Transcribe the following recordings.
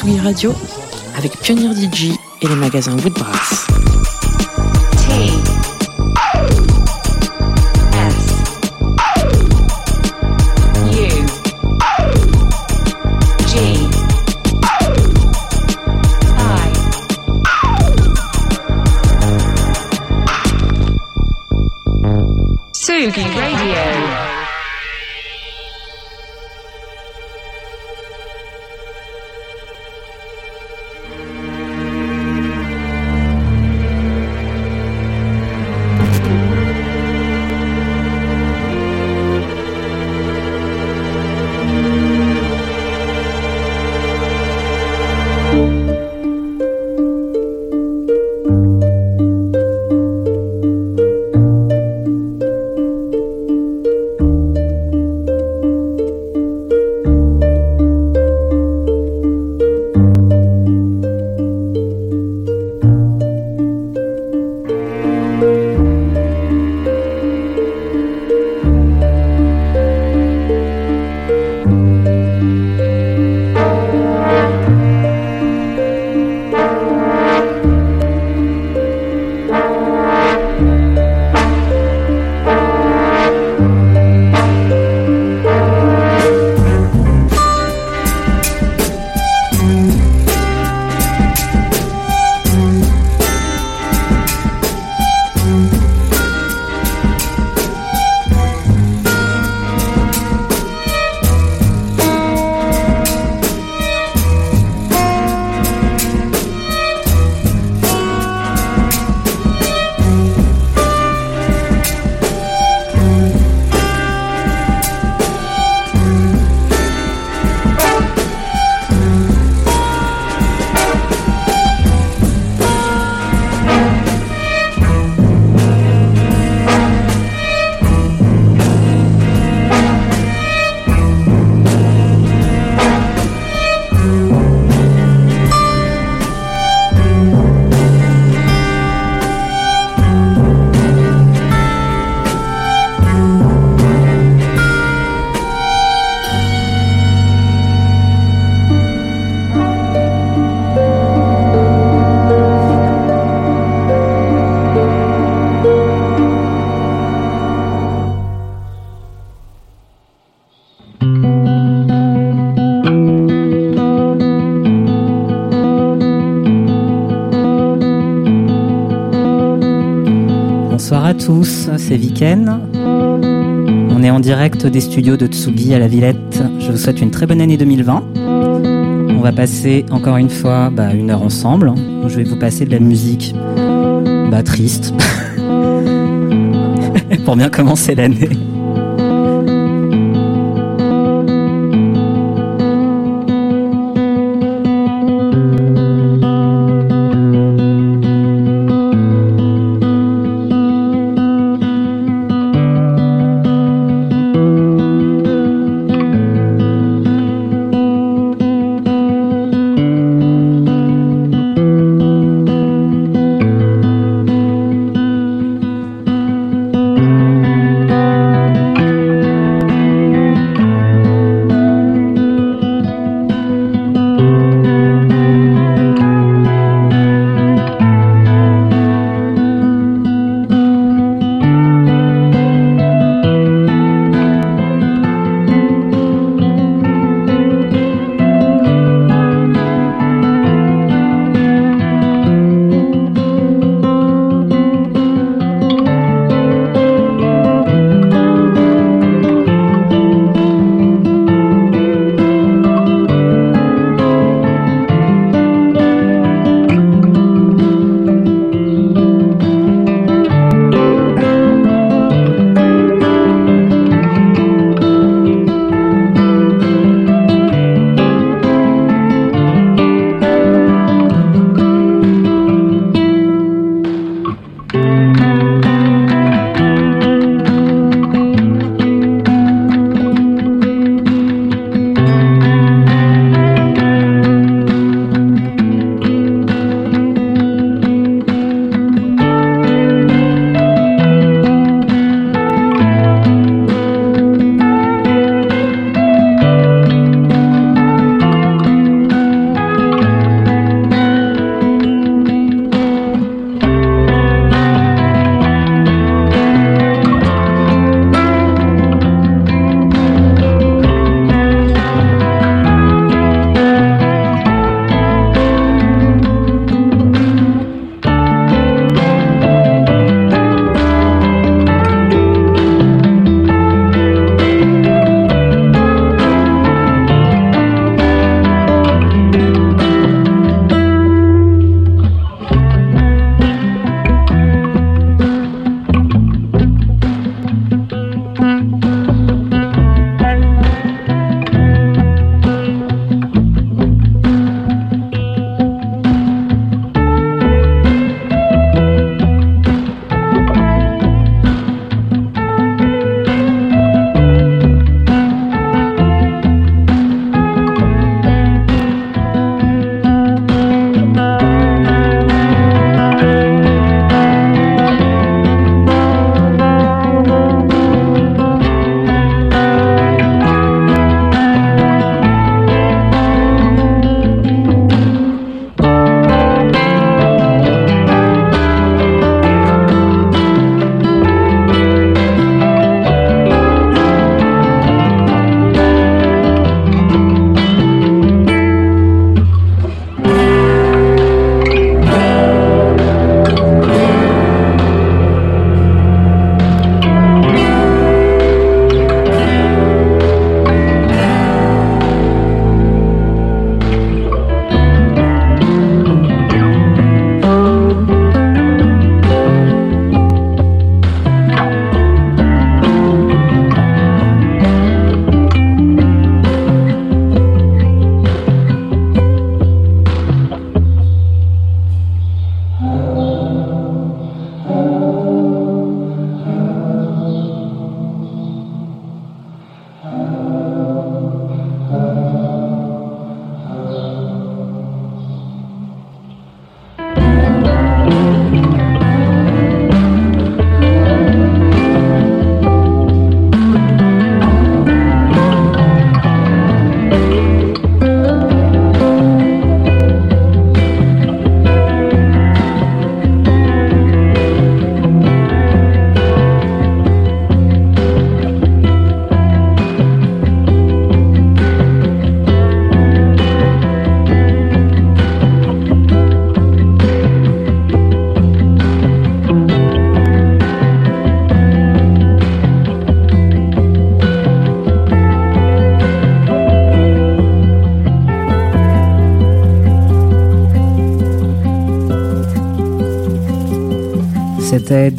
Tsugi Radio avec Pionnier DJ et les magasins Woodbrass. Tous, c'est Viken. On est en direct des studios de Tsugi à la Villette. Je vous souhaite une très bonne année 2020. On va passer encore une fois bah, une heure ensemble. Je vais vous passer de la musique bah, triste pour bien commencer l'année.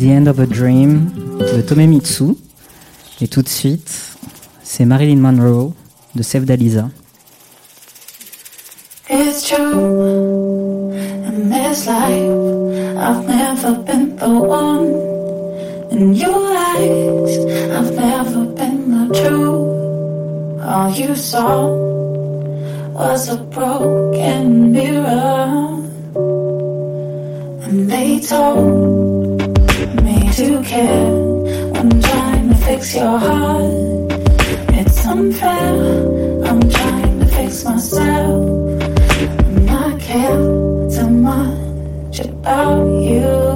The End of a Dream de Tomemitsu. Et tout de suite, c'est Marilyn Monroe de Save. It's true, in this life, I've never been the one. In your eyes, I've never been the truth. All you saw was a broken mirror. And they told to care when trying to fix your heart. It's unfair, I'm trying to fix myself. I care too much about you.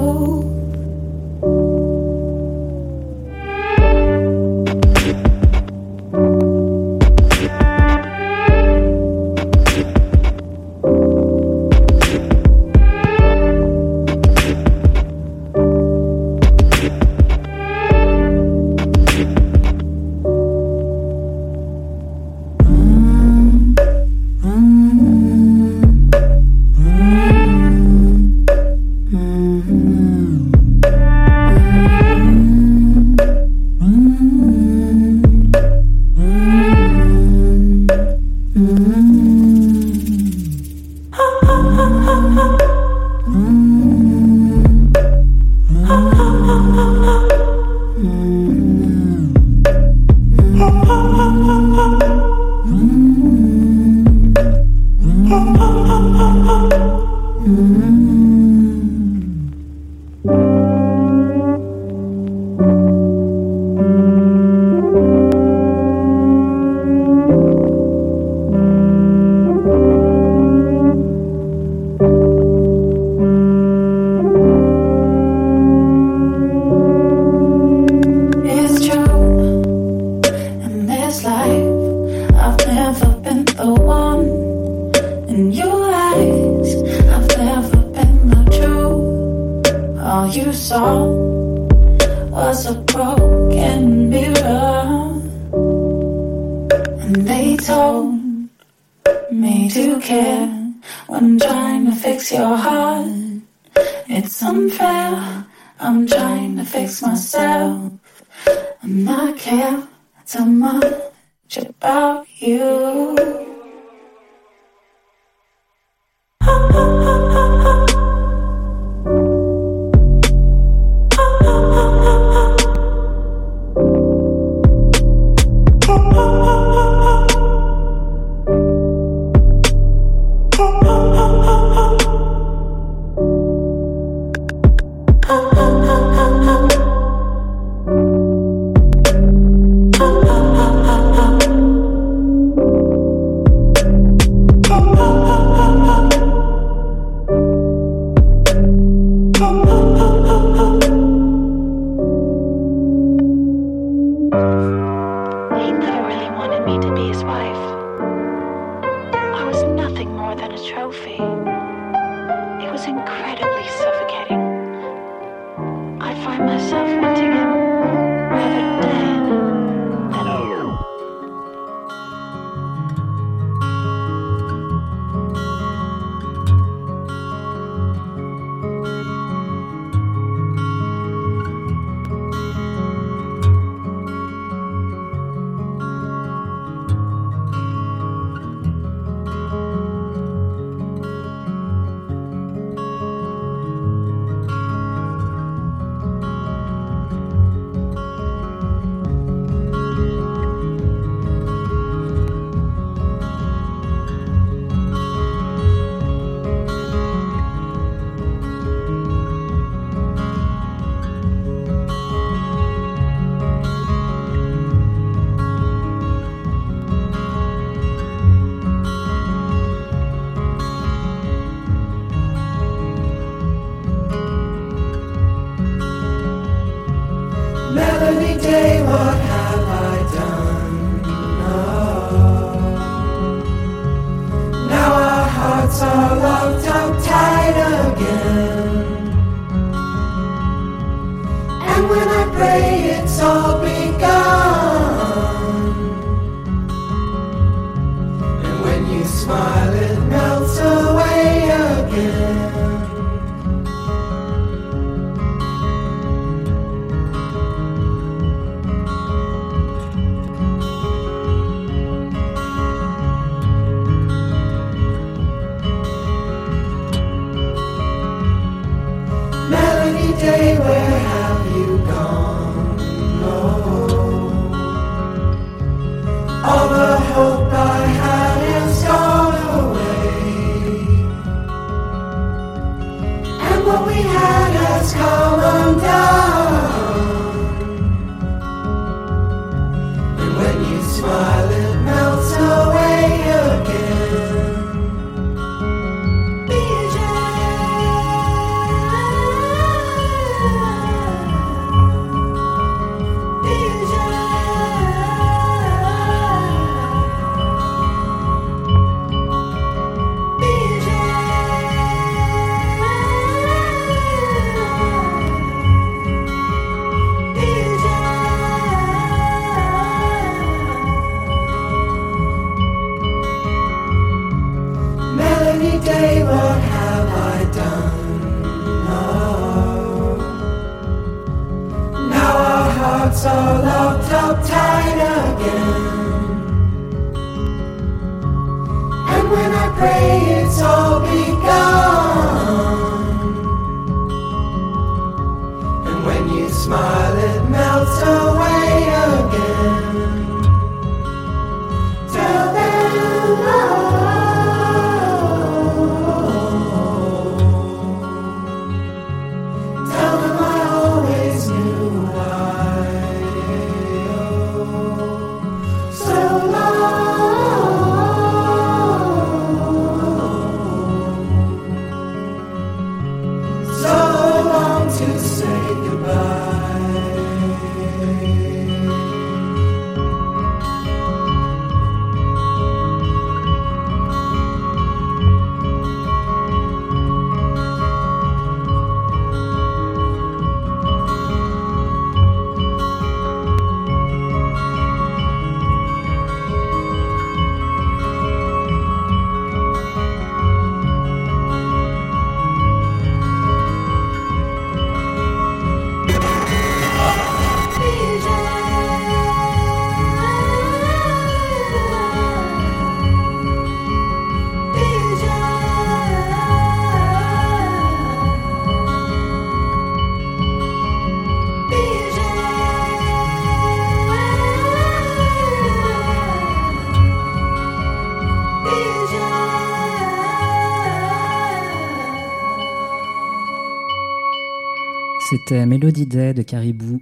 C'était euh, Melody Day de Caribou,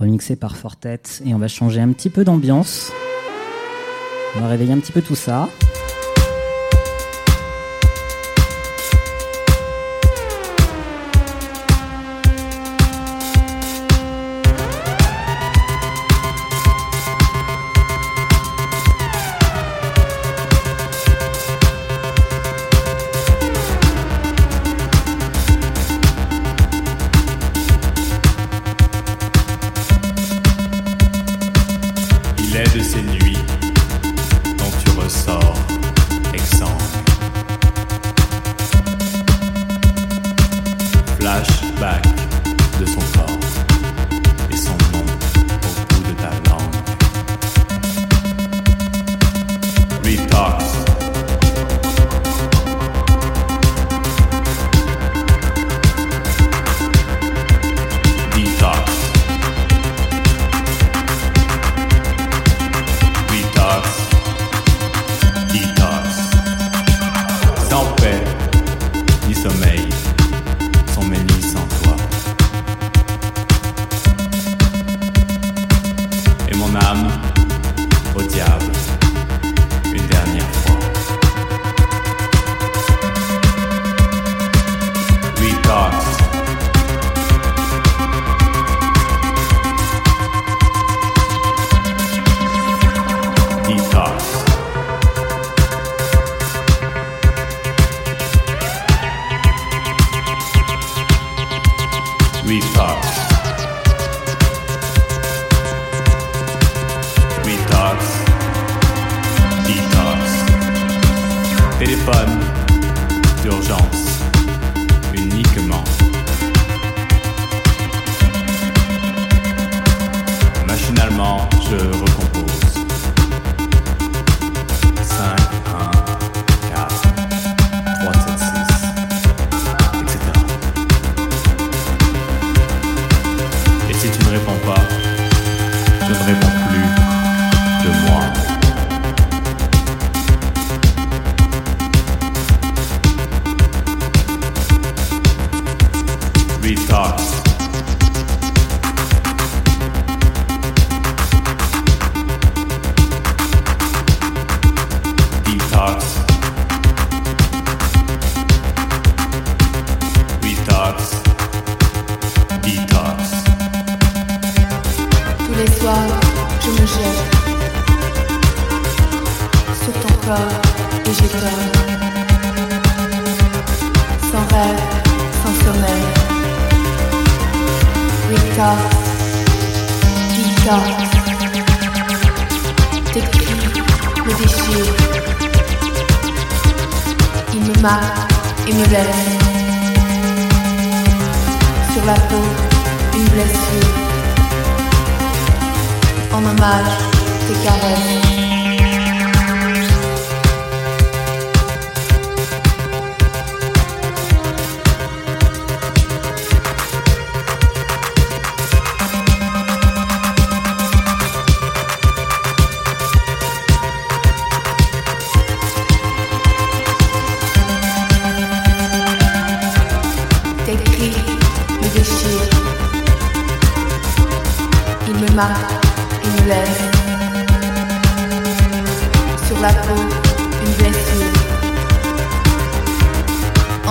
remixé par Fortet. Et on va changer un petit peu d'ambiance. On va réveiller un petit peu tout ça. téléphone d'urgence.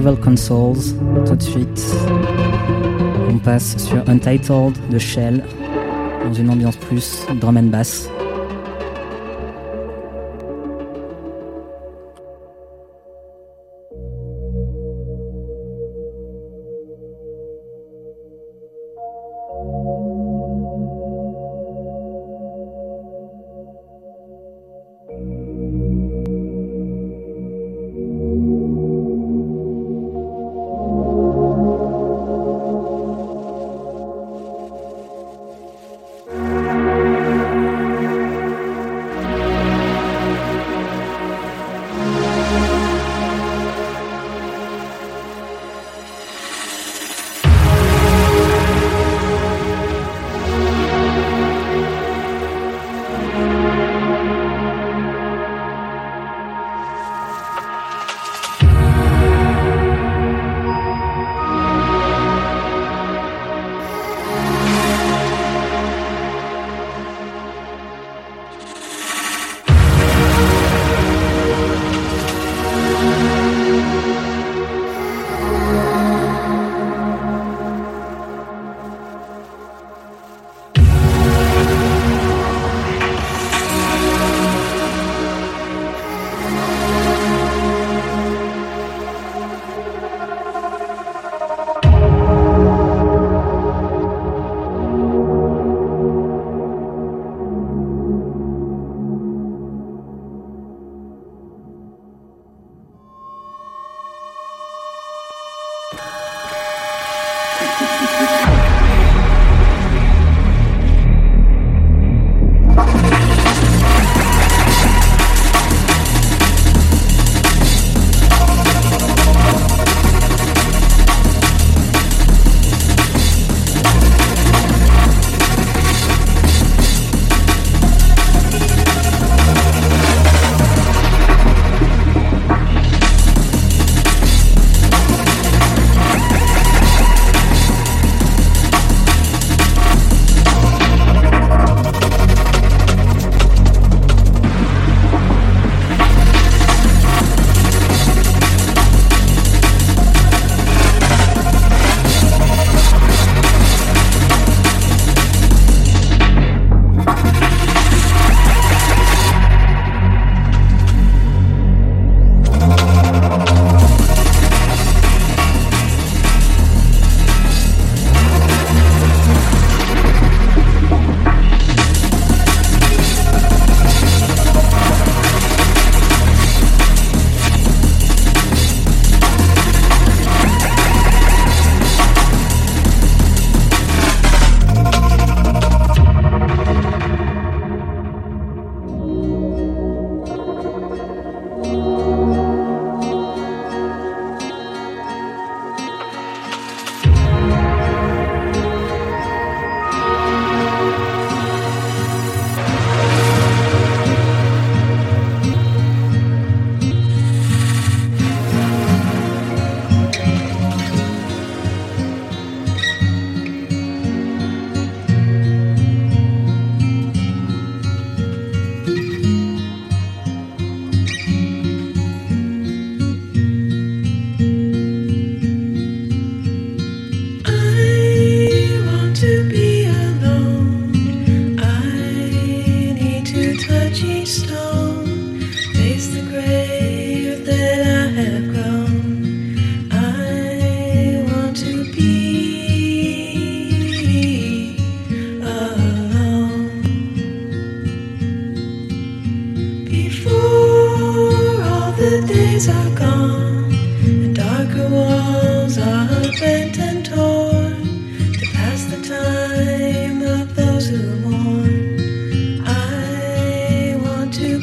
Rival Consoles. Tout de suite, on passe sur Untitled de Shell dans une ambiance plus drum and bass.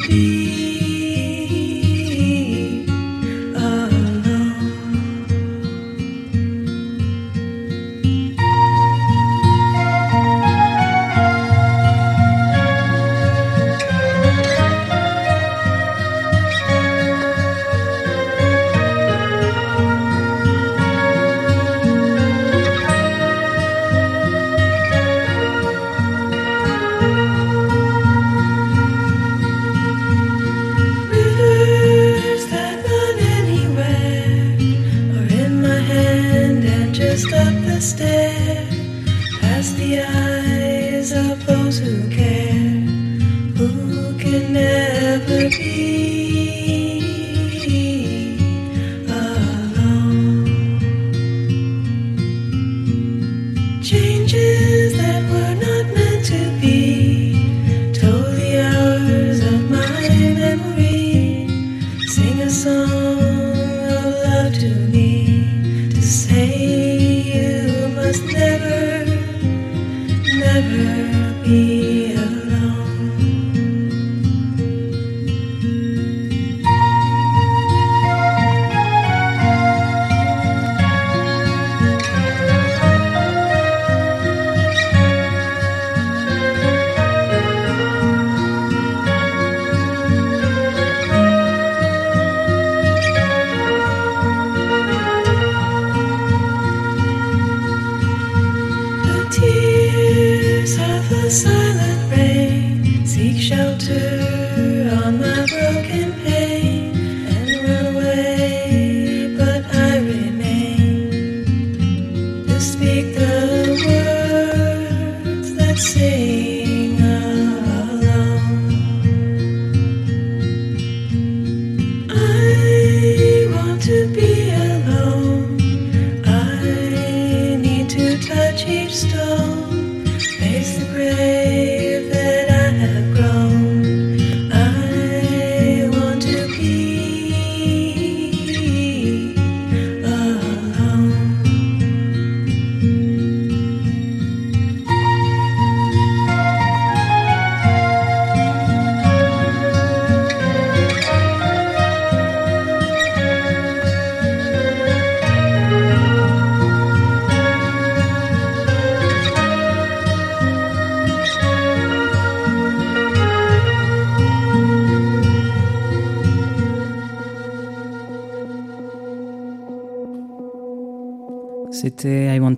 be.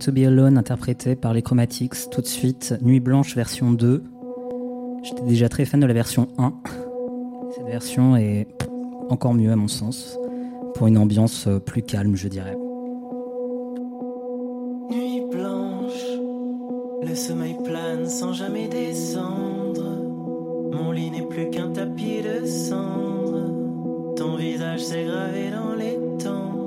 To Be Alone interprété par les Chromatics. Tout de suite, Nuit Blanche version 2. J'étais déjà très fan de la version 1. Cette version est encore mieux à mon sens, pour une ambiance euh, plus calme, je dirais. Nuit blanche, le sommeil plane sans jamais descendre. Mon lit n'est plus qu'un tapis de cendres. Ton visage s'est gravé dans les temps.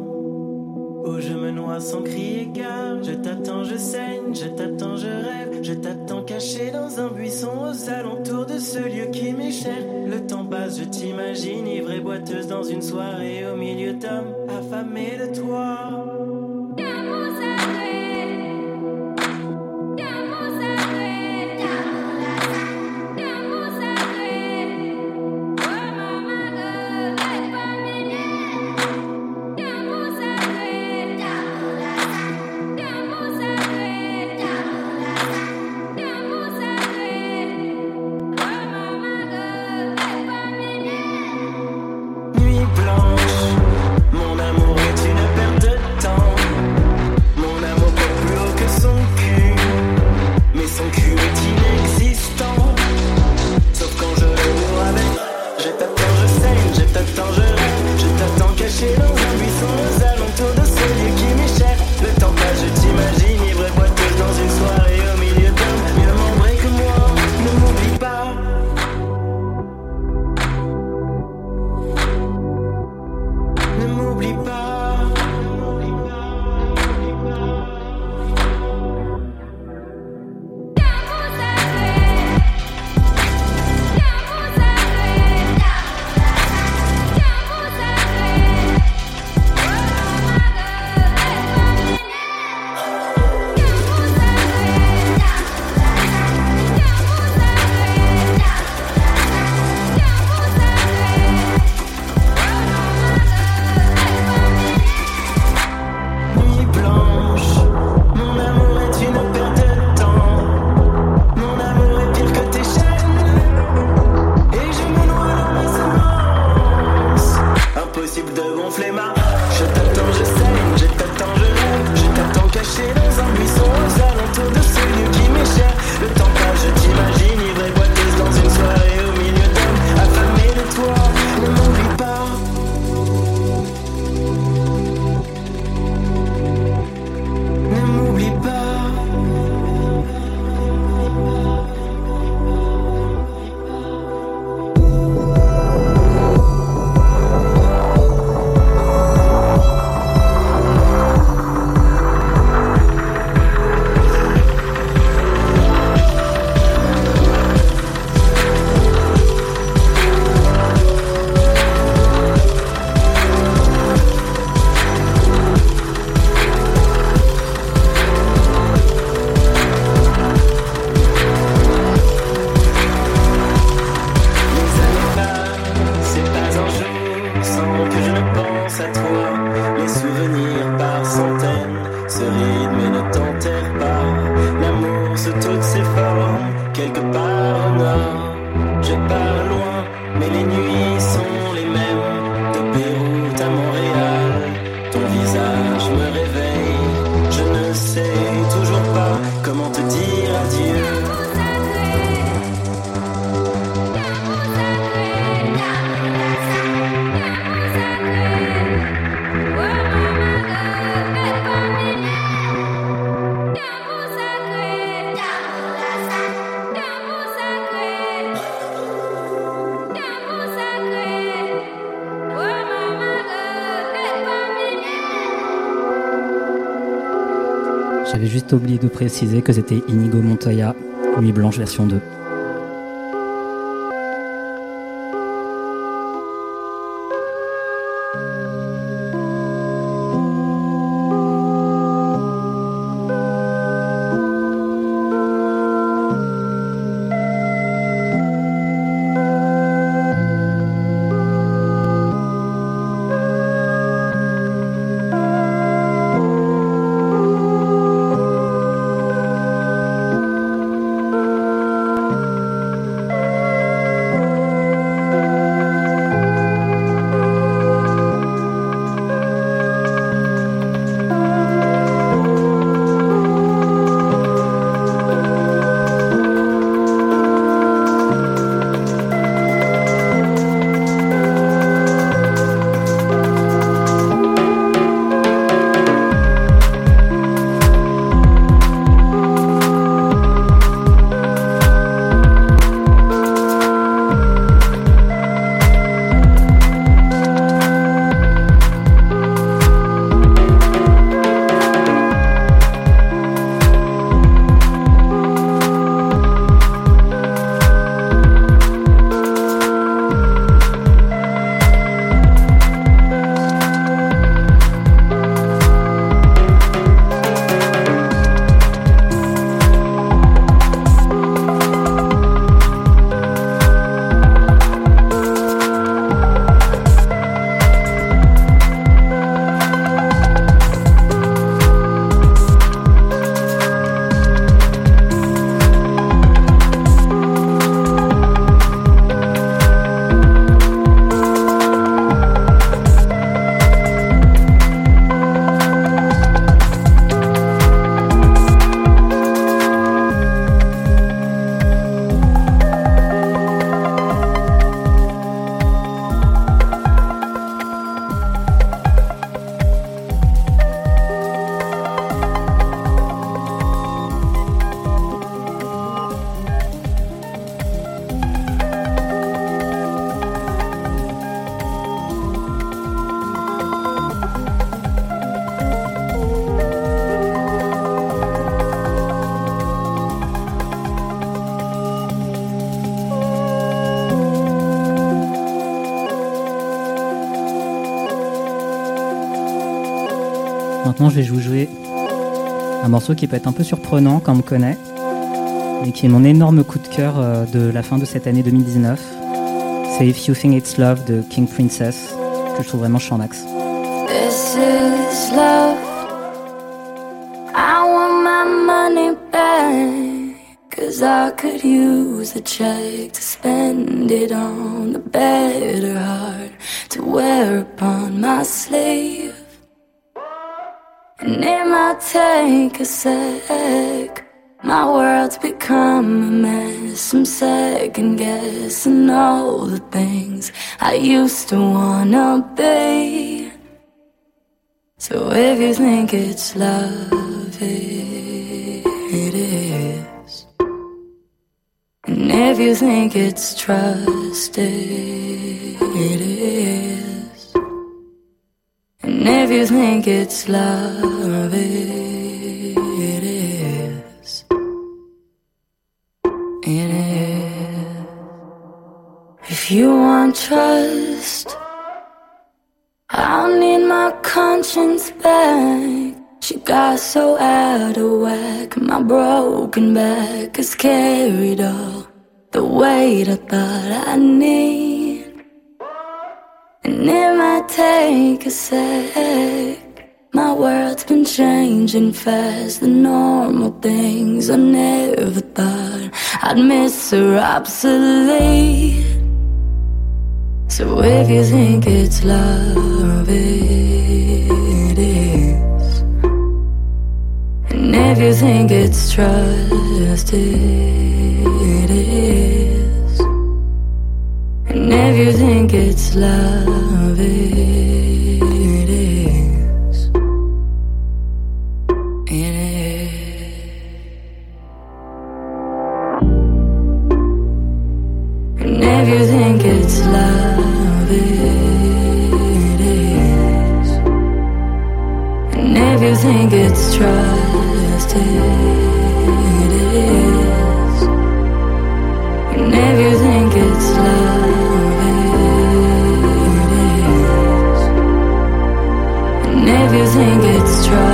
Où je me noie sans crier gare. Je t'attends, je saigne, je t'attends, je rêve. Je t'attends caché dans un buisson aux alentours de ce lieu qui m'est cher. Le temps passe, je t'imagine ivre et boiteuse dans une soirée au milieu d'hommes affamés de toi. Oublié de préciser que c'était Inigo Montoya, Nuit Blanche version 2. Je vais vous jouer un morceau qui peut être un peu surprenant quand on me connaît, mais qui est mon énorme coup de cœur euh, de la fin de cette année 2019. C'est If You Think It's Love de King Princess, que je trouve vraiment champ-max. This is love. I want my money back. Cause I could use a check to spend it on better heart to wear upon my. And it might take a sec. My world's become a mess. I'm second guessing all the things I used to wanna be. So if you think it's love, it, is. And if you think it's trust, it is. And if you think it's love, it, is. It is. If you want trust, I'll need my conscience back. She got so out of whack. My broken back has carried all the weight I thought I need. And it might take a sec. My world's been changing fast. The normal things I never thought I'd miss are obsolete. So if you think it's love, it is. And if you think it's trust, it is. And if you think it's love, it is. It is. And if you think it's love, it is. And if you think it's trust, you think it's trust,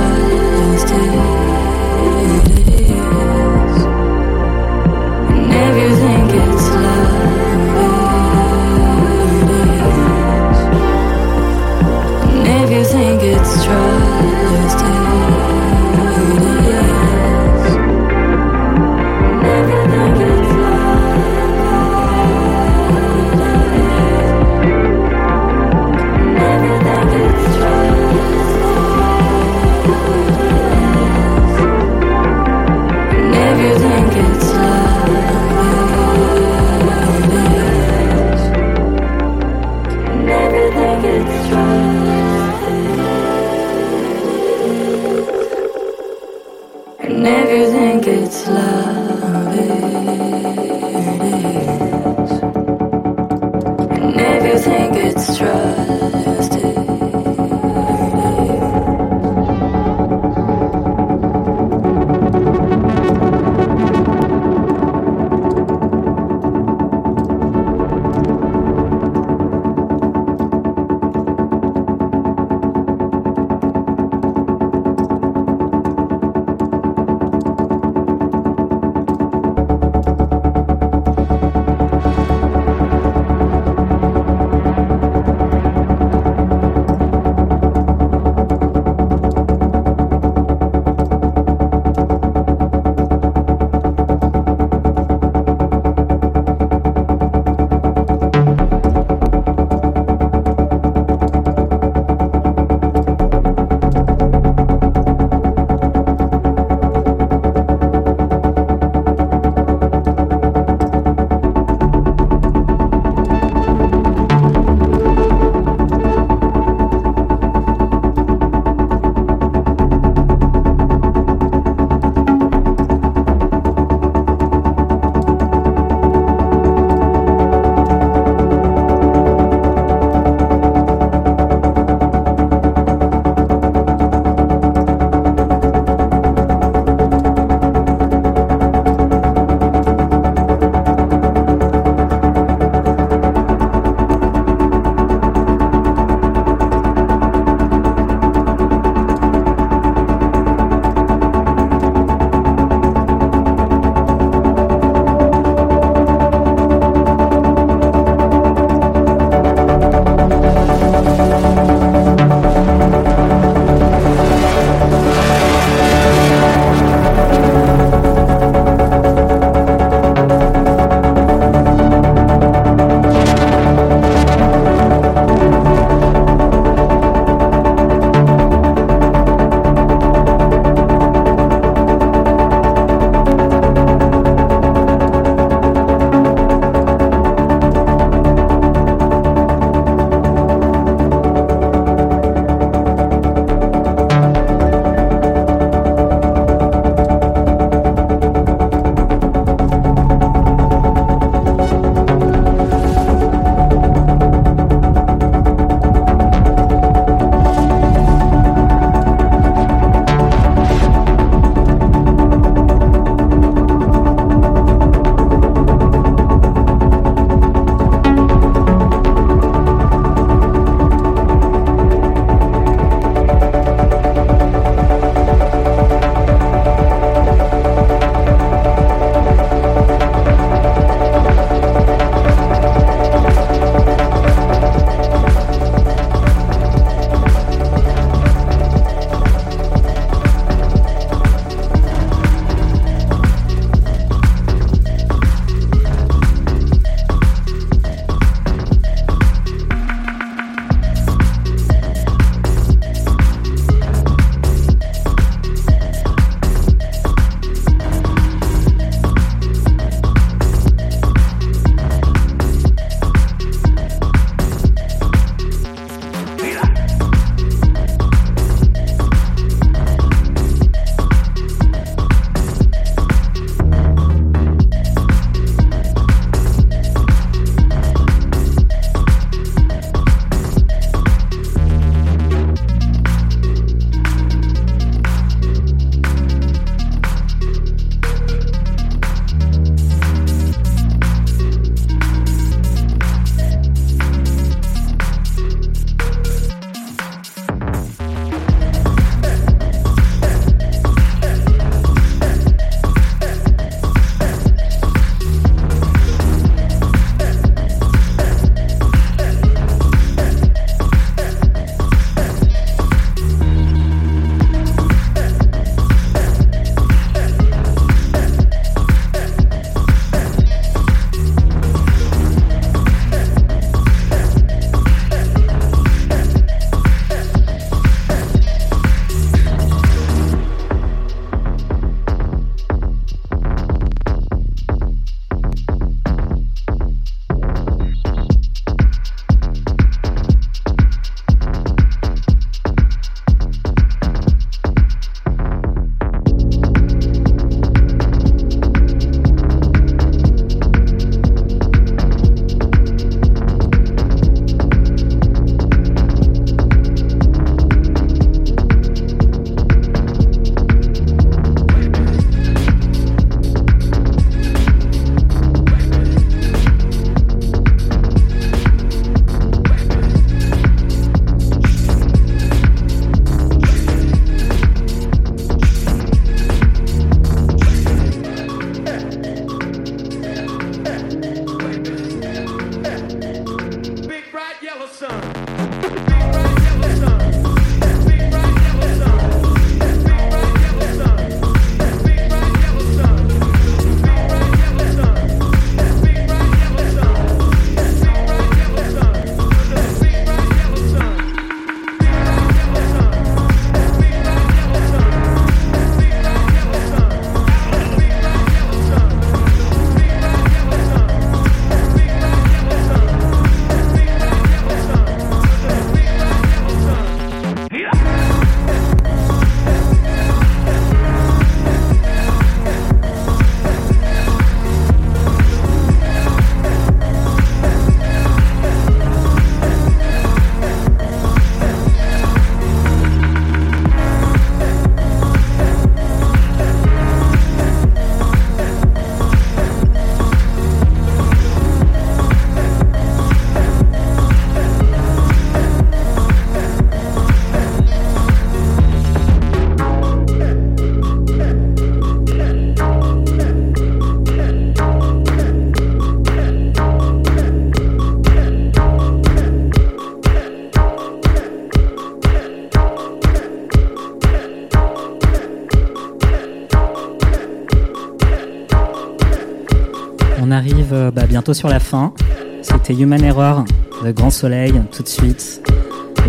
bientôt sur la fin. C'était Human Error de Grand Soleil, tout de suite.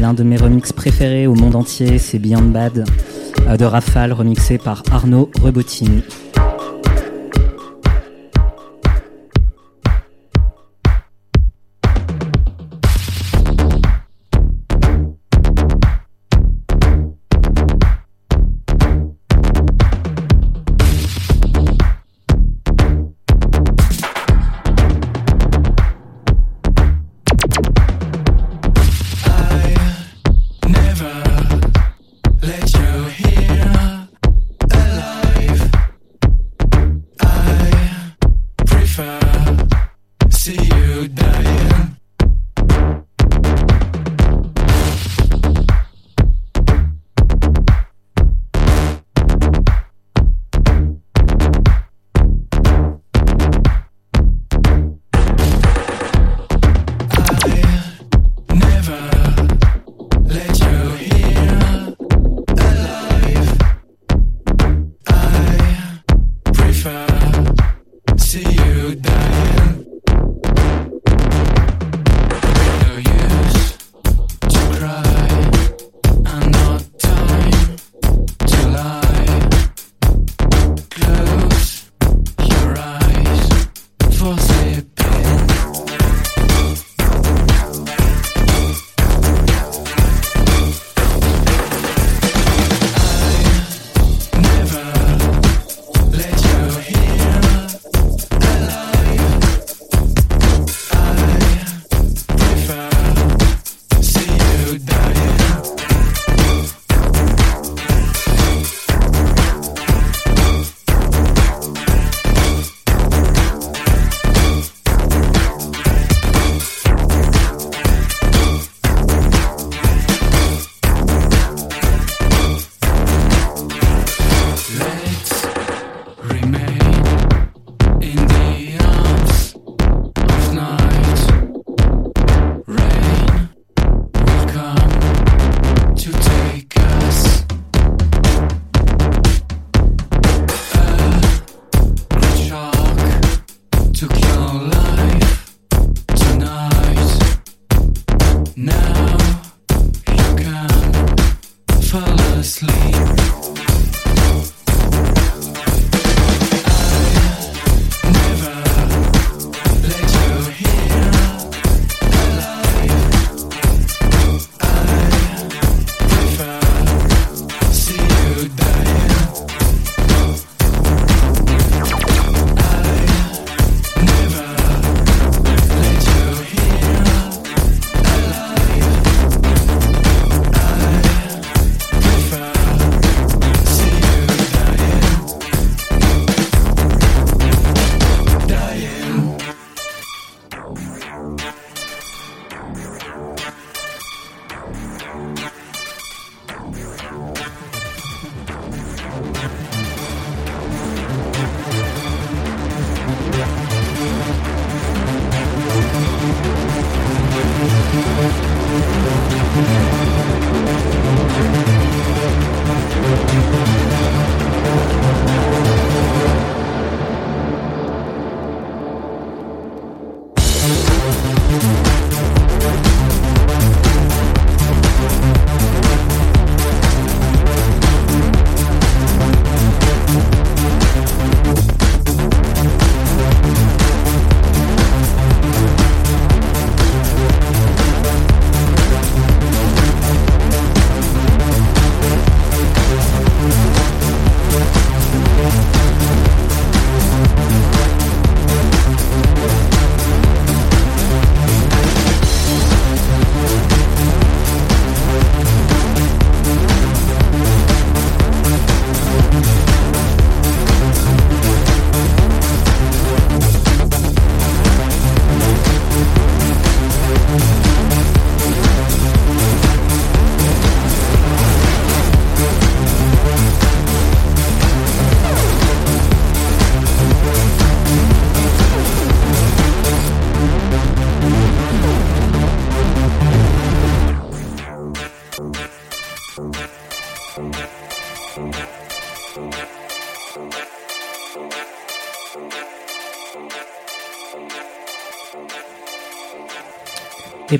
L'un de mes remixes préférés au monde entier, c'est Beyond Bad euh, de Rafale, remixé par Arnaud Rebotini.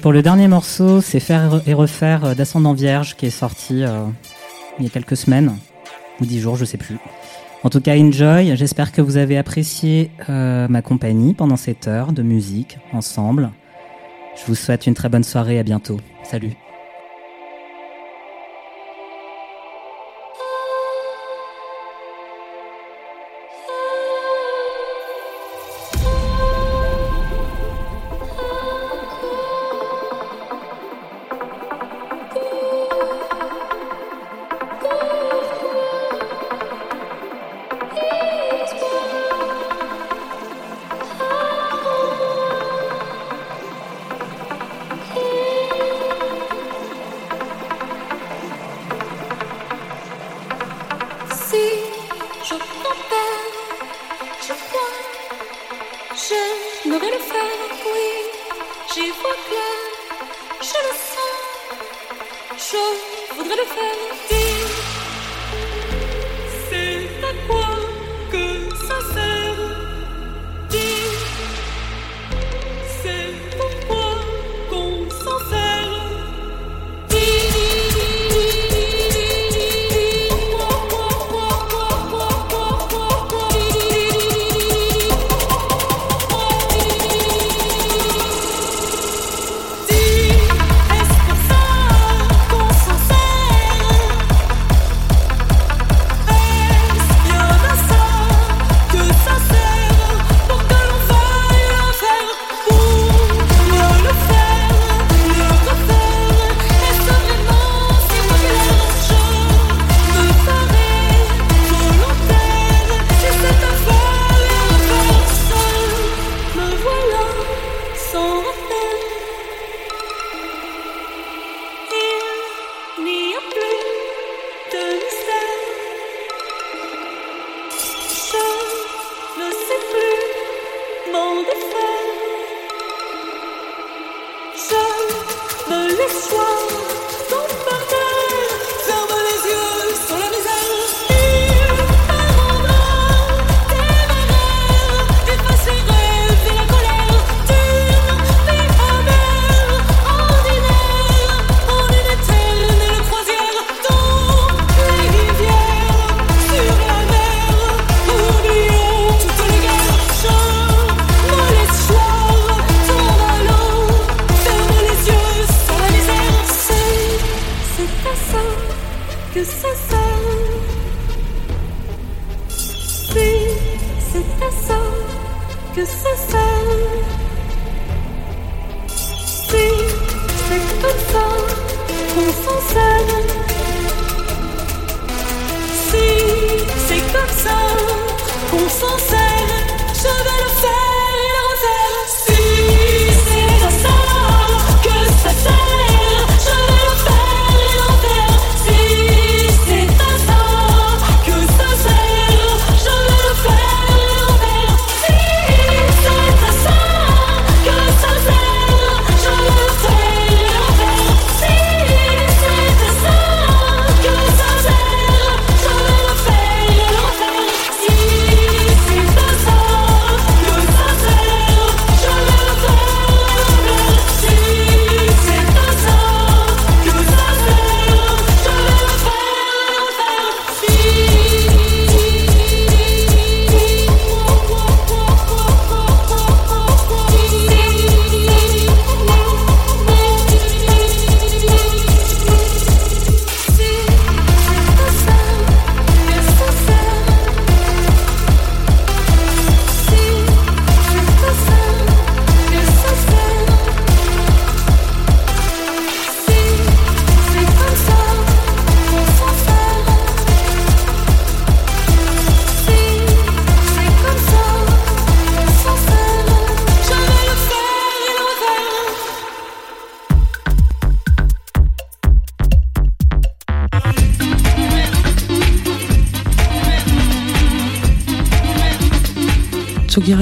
pour le dernier morceau, c'est Faire et refaire d'Ascendant Vierge qui est sorti euh, il y a quelques semaines, ou dix jours, je ne sais plus. En tout cas, enjoy. J'espère que vous avez apprécié euh, ma compagnie pendant cette heure de musique ensemble. Je vous souhaite une très bonne soirée. À bientôt. Salut.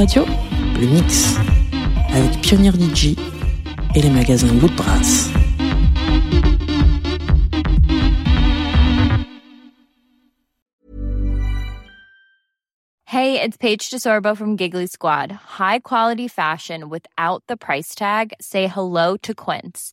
radio, le mix avec Pioneer DJ et les magasins Hey, it's Paige DeSorbo from Giggly Squad. High quality fashion without the price tag. Say hello to Quince.